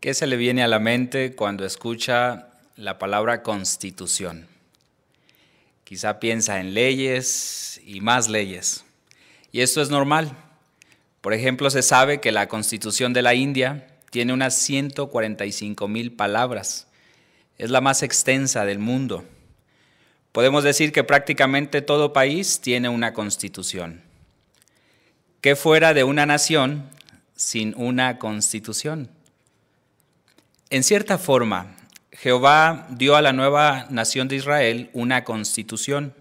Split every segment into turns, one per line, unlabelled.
¿Qué se le viene a la mente cuando escucha la palabra constitución? Quizá piensa en leyes y más leyes. Y esto es normal. Por ejemplo, se sabe que la constitución de la India tiene unas 145 mil palabras. Es la más extensa del mundo. Podemos decir que prácticamente todo país tiene una constitución. ¿Qué fuera de una nación sin una constitución? En cierta forma, Jehová dio a la nueva nación de Israel una constitución,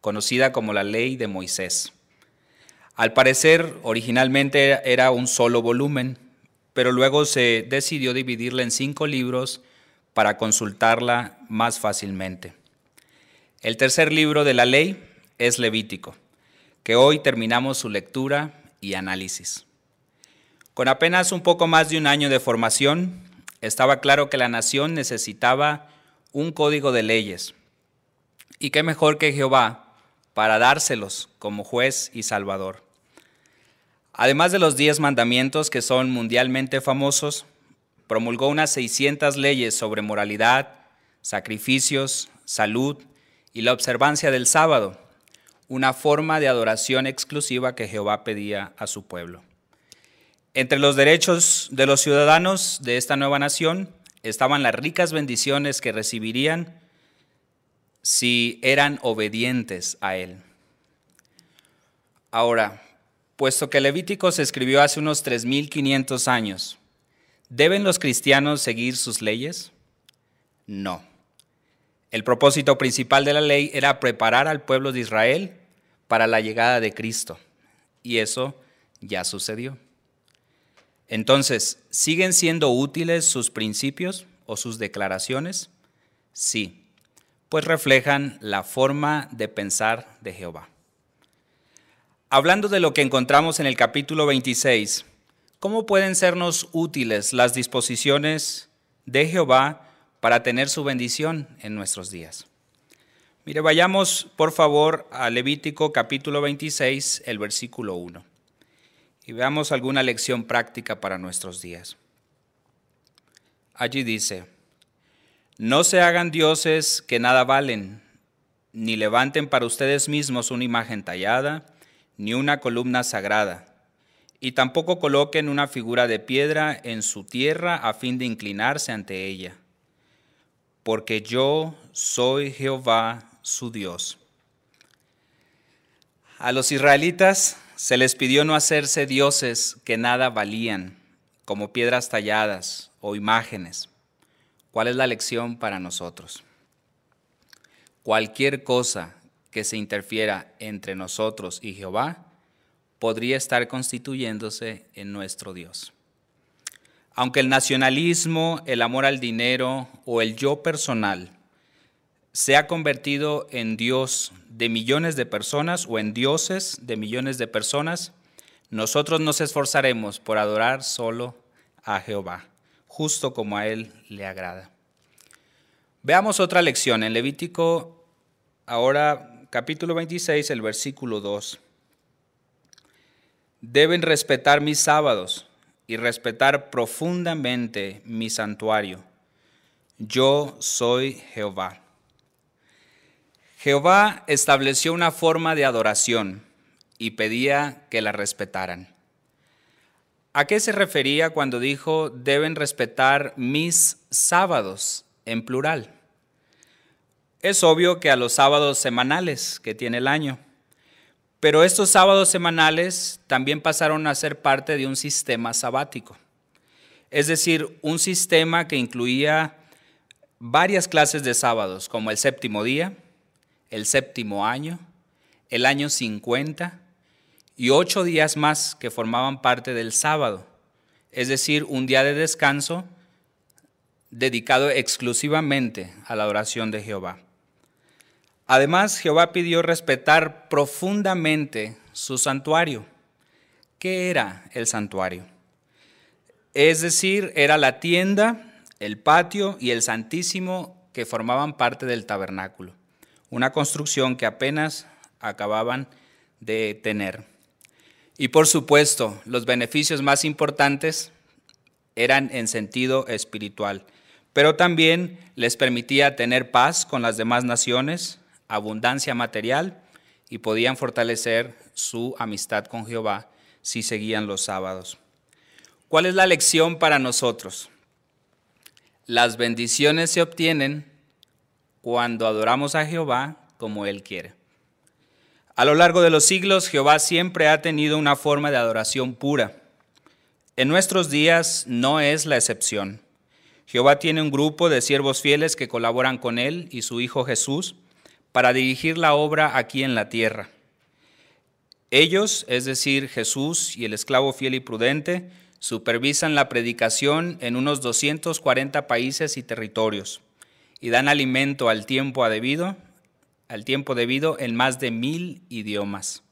conocida como la ley de Moisés. Al parecer, originalmente era un solo volumen, pero luego se decidió dividirla en cinco libros para consultarla más fácilmente. El tercer libro de la ley es Levítico, que hoy terminamos su lectura y análisis. Con apenas un poco más de un año de formación, estaba claro que la nación necesitaba un código de leyes. Y qué mejor que Jehová para dárselos como juez y salvador. Además de los diez mandamientos que son mundialmente famosos, promulgó unas 600 leyes sobre moralidad, sacrificios, salud y la observancia del sábado, una forma de adoración exclusiva que Jehová pedía a su pueblo. Entre los derechos de los ciudadanos de esta nueva nación estaban las ricas bendiciones que recibirían si eran obedientes a él. Ahora, puesto que Levítico se escribió hace unos 3.500 años, ¿deben los cristianos seguir sus leyes? No. El propósito principal de la ley era preparar al pueblo de Israel para la llegada de Cristo, y eso ya sucedió. Entonces, ¿siguen siendo útiles sus principios o sus declaraciones? Sí, pues reflejan la forma de pensar de Jehová. Hablando de lo que encontramos en el capítulo 26, ¿cómo pueden sernos útiles las disposiciones de Jehová para tener su bendición en nuestros días? Mire, vayamos por favor a Levítico capítulo 26, el versículo 1 y veamos alguna lección práctica para nuestros días. Allí dice, no se hagan dioses que nada valen, ni levanten para ustedes mismos una imagen tallada, ni una columna sagrada, y tampoco coloquen una figura de piedra en su tierra a fin de inclinarse ante ella, porque yo soy Jehová su Dios. A los israelitas se les pidió no hacerse dioses que nada valían, como piedras talladas o imágenes. ¿Cuál es la lección para nosotros? Cualquier cosa que se interfiera entre nosotros y Jehová podría estar constituyéndose en nuestro Dios. Aunque el nacionalismo, el amor al dinero o el yo personal se ha convertido en Dios de millones de personas o en dioses de millones de personas, nosotros nos esforzaremos por adorar solo a Jehová, justo como a Él le agrada. Veamos otra lección en Levítico, ahora capítulo 26, el versículo 2. Deben respetar mis sábados y respetar profundamente mi santuario. Yo soy Jehová. Jehová estableció una forma de adoración y pedía que la respetaran. ¿A qué se refería cuando dijo deben respetar mis sábados en plural? Es obvio que a los sábados semanales que tiene el año, pero estos sábados semanales también pasaron a ser parte de un sistema sabático, es decir, un sistema que incluía varias clases de sábados, como el séptimo día, el séptimo año, el año 50 y ocho días más que formaban parte del sábado, es decir, un día de descanso dedicado exclusivamente a la adoración de Jehová. Además, Jehová pidió respetar profundamente su santuario. ¿Qué era el santuario? Es decir, era la tienda, el patio y el santísimo que formaban parte del tabernáculo una construcción que apenas acababan de tener. Y por supuesto, los beneficios más importantes eran en sentido espiritual, pero también les permitía tener paz con las demás naciones, abundancia material y podían fortalecer su amistad con Jehová si seguían los sábados. ¿Cuál es la lección para nosotros? Las bendiciones se obtienen cuando adoramos a Jehová como Él quiere. A lo largo de los siglos, Jehová siempre ha tenido una forma de adoración pura. En nuestros días no es la excepción. Jehová tiene un grupo de siervos fieles que colaboran con Él y su Hijo Jesús para dirigir la obra aquí en la tierra. Ellos, es decir, Jesús y el esclavo fiel y prudente, supervisan la predicación en unos 240 países y territorios y dan alimento al tiempo debido, al tiempo debido en más de mil idiomas.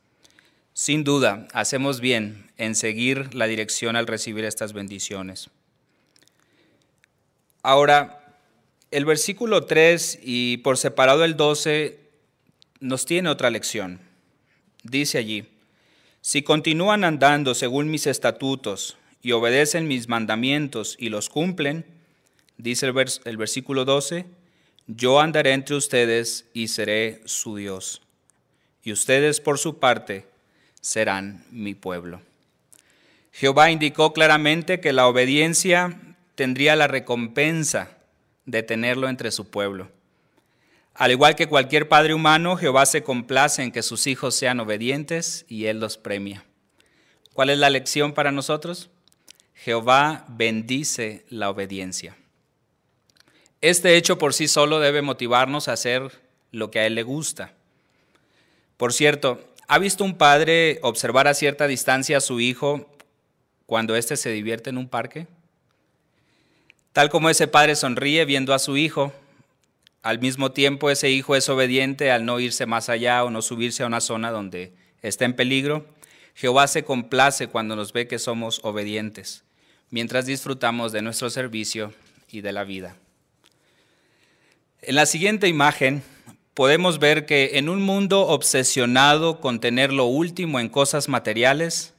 Sin duda, hacemos bien en seguir la dirección al recibir estas bendiciones. Ahora, el versículo 3 y por separado el 12 nos tiene otra lección. Dice allí, si continúan andando según mis estatutos y obedecen mis mandamientos y los cumplen, dice el, versículo 12, yo andaré entre ustedes y seré su Dios. Y ustedes por su parte serán mi pueblo. Jehová indicó claramente que la obediencia tendría la recompensa de tenerlo entre su pueblo. Al igual que cualquier padre humano, Jehová se complace en que sus hijos sean obedientes y Él los premia. ¿Cuál es la lección para nosotros? Jehová bendice la obediencia. Este hecho por sí solo debe motivarnos a hacer lo que a Él le gusta. Por cierto, ¿ha visto un padre observar a cierta distancia a su hijo cuando éste se divierte en un parque? Tal como ese padre sonríe viendo a su hijo, al mismo tiempo ese hijo es obediente al no irse más allá o no subirse a una zona donde está en peligro. Jehová se complace cuando nos ve que somos obedientes, mientras disfrutamos de nuestro servicio y de la vida. En la siguiente imagen podemos ver que en un mundo obsesionado con tener lo último en cosas materiales,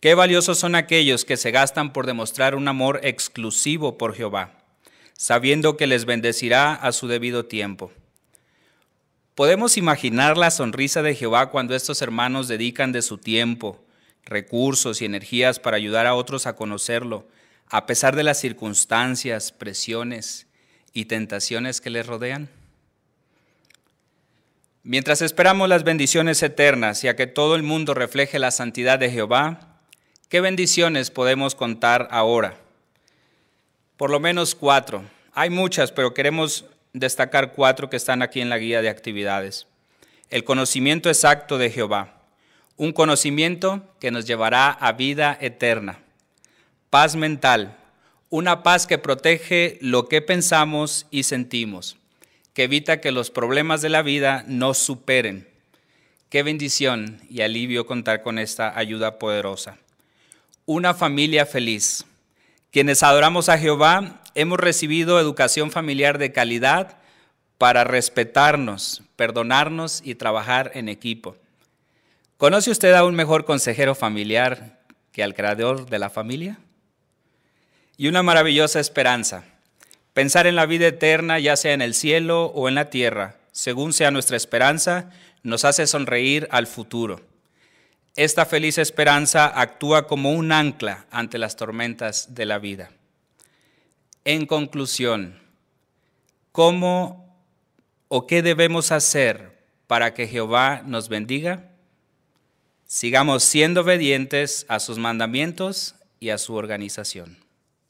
Qué valiosos son aquellos que se gastan por demostrar un amor exclusivo por Jehová, sabiendo que les bendecirá a su debido tiempo. Podemos imaginar la sonrisa de Jehová cuando estos hermanos dedican de su tiempo, recursos y energías para ayudar a otros a conocerlo, a pesar de las circunstancias, presiones y tentaciones que les rodean. Mientras esperamos las bendiciones eternas y a que todo el mundo refleje la santidad de Jehová, ¿Qué bendiciones podemos contar ahora? Por lo menos cuatro. Hay muchas, pero queremos destacar cuatro que están aquí en la guía de actividades. El conocimiento exacto de Jehová. Un conocimiento que nos llevará a vida eterna. Paz mental. Una paz que protege lo que pensamos y sentimos, que evita que los problemas de la vida nos superen. Qué bendición y alivio contar con esta ayuda poderosa una familia feliz. Quienes adoramos a Jehová hemos recibido educación familiar de calidad para respetarnos, perdonarnos y trabajar en equipo. ¿Conoce usted a un mejor consejero familiar que al creador de la familia? Y una maravillosa esperanza. Pensar en la vida eterna, ya sea en el cielo o en la tierra, según sea nuestra esperanza, nos hace sonreír al futuro. Esta feliz esperanza actúa como un ancla ante las tormentas de la vida. En conclusión, ¿cómo o qué debemos hacer para que Jehová nos bendiga? Sigamos siendo obedientes a sus mandamientos y a su organización.